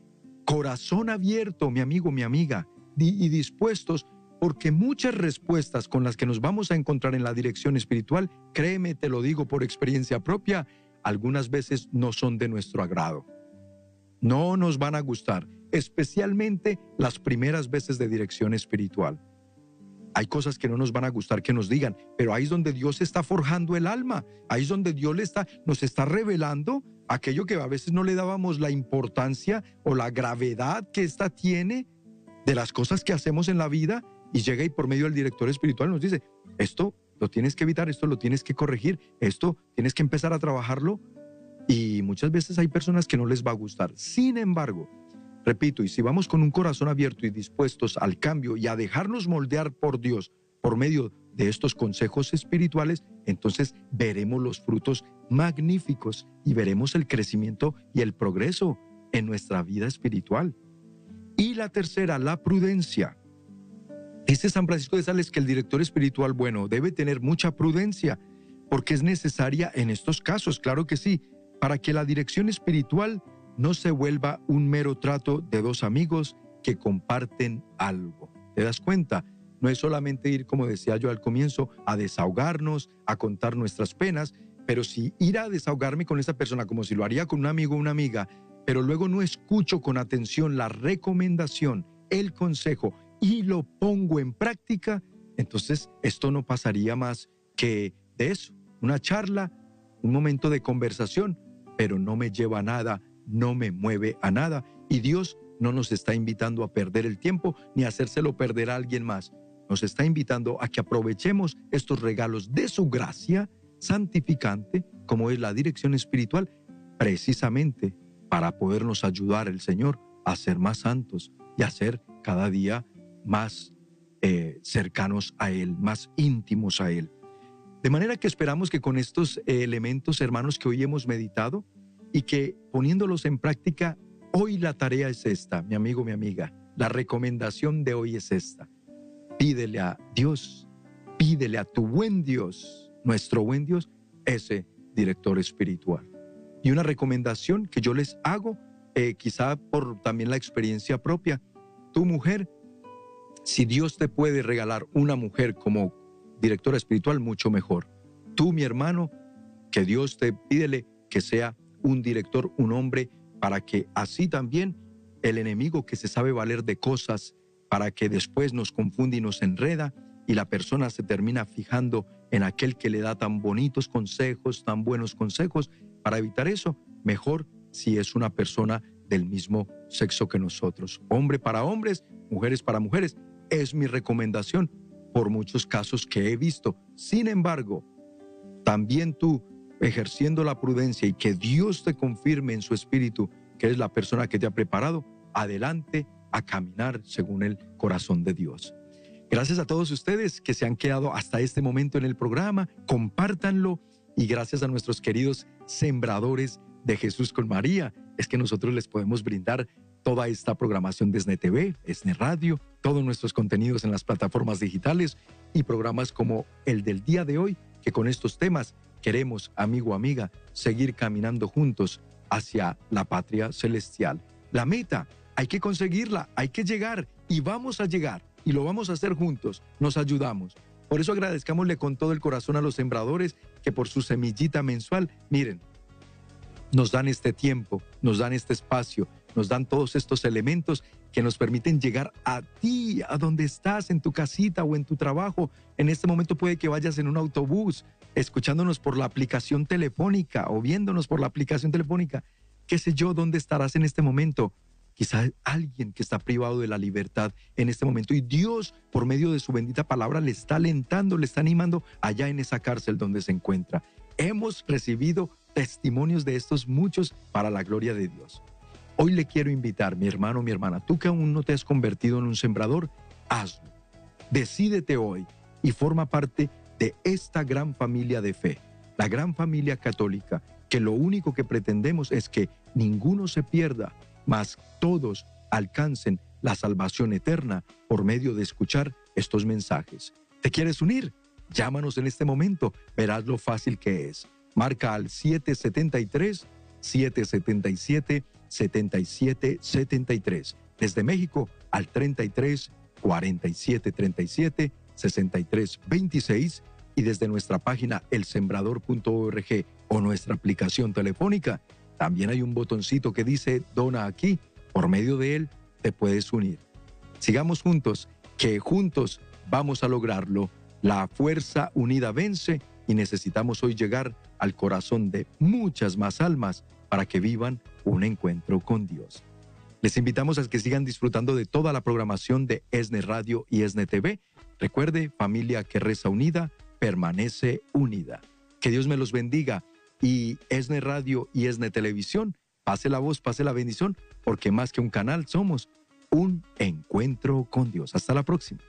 corazón abierto, mi amigo, mi amiga, y dispuestos, porque muchas respuestas con las que nos vamos a encontrar en la dirección espiritual, créeme, te lo digo por experiencia propia, algunas veces no son de nuestro agrado. No nos van a gustar especialmente las primeras veces de dirección espiritual. Hay cosas que no nos van a gustar que nos digan, pero ahí es donde Dios está forjando el alma, ahí es donde Dios está, nos está revelando aquello que a veces no le dábamos la importancia o la gravedad que ésta tiene de las cosas que hacemos en la vida y llega y por medio del director espiritual nos dice, esto lo tienes que evitar, esto lo tienes que corregir, esto tienes que empezar a trabajarlo y muchas veces hay personas que no les va a gustar. Sin embargo, Repito, y si vamos con un corazón abierto y dispuestos al cambio y a dejarnos moldear por Dios por medio de estos consejos espirituales, entonces veremos los frutos magníficos y veremos el crecimiento y el progreso en nuestra vida espiritual. Y la tercera, la prudencia. Dice San Francisco de Sales que el director espiritual bueno debe tener mucha prudencia porque es necesaria en estos casos, claro que sí, para que la dirección espiritual no se vuelva un mero trato de dos amigos que comparten algo. ¿Te das cuenta? No es solamente ir, como decía yo al comienzo, a desahogarnos, a contar nuestras penas, pero si ir a desahogarme con esa persona como si lo haría con un amigo o una amiga, pero luego no escucho con atención la recomendación, el consejo y lo pongo en práctica, entonces esto no pasaría más que de eso, una charla, un momento de conversación, pero no me lleva a nada no me mueve a nada y Dios no nos está invitando a perder el tiempo ni a hacérselo perder a alguien más. Nos está invitando a que aprovechemos estos regalos de su gracia santificante, como es la dirección espiritual, precisamente para podernos ayudar el Señor a ser más santos y a ser cada día más eh, cercanos a Él, más íntimos a Él. De manera que esperamos que con estos elementos, hermanos, que hoy hemos meditado, y que poniéndolos en práctica, hoy la tarea es esta, mi amigo, mi amiga. La recomendación de hoy es esta. Pídele a Dios, pídele a tu buen Dios, nuestro buen Dios, ese director espiritual. Y una recomendación que yo les hago, eh, quizá por también la experiencia propia, tu mujer, si Dios te puede regalar una mujer como directora espiritual, mucho mejor. Tú, mi hermano, que Dios te pídele que sea un director, un hombre, para que así también el enemigo que se sabe valer de cosas, para que después nos confunde y nos enreda, y la persona se termina fijando en aquel que le da tan bonitos consejos, tan buenos consejos. Para evitar eso, mejor si es una persona del mismo sexo que nosotros. Hombre para hombres, mujeres para mujeres. Es mi recomendación por muchos casos que he visto. Sin embargo, también tú ejerciendo la prudencia y que Dios te confirme en su espíritu que es la persona que te ha preparado, adelante a caminar según el corazón de Dios. Gracias a todos ustedes que se han quedado hasta este momento en el programa, compártanlo y gracias a nuestros queridos sembradores de Jesús con María, es que nosotros les podemos brindar toda esta programación de SNE TV, SNE Radio, todos nuestros contenidos en las plataformas digitales y programas como el del día de hoy, que con estos temas queremos, amigo, amiga, seguir caminando juntos hacia la patria celestial. La meta, hay que conseguirla, hay que llegar y vamos a llegar y lo vamos a hacer juntos, nos ayudamos. Por eso agradezcámosle con todo el corazón a los sembradores que por su semillita mensual, miren, nos dan este tiempo, nos dan este espacio, nos dan todos estos elementos que nos permiten llegar a ti, a donde estás, en tu casita o en tu trabajo. En este momento puede que vayas en un autobús, escuchándonos por la aplicación telefónica o viéndonos por la aplicación telefónica. ¿Qué sé yo dónde estarás en este momento? Quizá alguien que está privado de la libertad en este momento y Dios, por medio de su bendita palabra, le está alentando, le está animando allá en esa cárcel donde se encuentra. Hemos recibido testimonios de estos muchos para la gloria de Dios. Hoy le quiero invitar, mi hermano, mi hermana, tú que aún no te has convertido en un sembrador, hazlo. Decídete hoy y forma parte de esta gran familia de fe, la gran familia católica, que lo único que pretendemos es que ninguno se pierda, mas todos alcancen la salvación eterna por medio de escuchar estos mensajes. ¿Te quieres unir? Llámanos en este momento, verás lo fácil que es. Marca al 773 777 7773. Desde México al 33 47 37 63 26 y desde nuestra página elsembrador.org o nuestra aplicación telefónica también hay un botoncito que dice Dona aquí. Por medio de él te puedes unir. Sigamos juntos, que juntos vamos a lograrlo. La fuerza unida vence y necesitamos hoy llegar al corazón de muchas más almas para que vivan un encuentro con Dios. Les invitamos a que sigan disfrutando de toda la programación de ESNE Radio y ESNE TV. Recuerde, familia que reza unida, permanece unida. Que Dios me los bendiga y ESNE Radio y ESNE Televisión. Pase la voz, pase la bendición, porque más que un canal somos un encuentro con Dios. Hasta la próxima.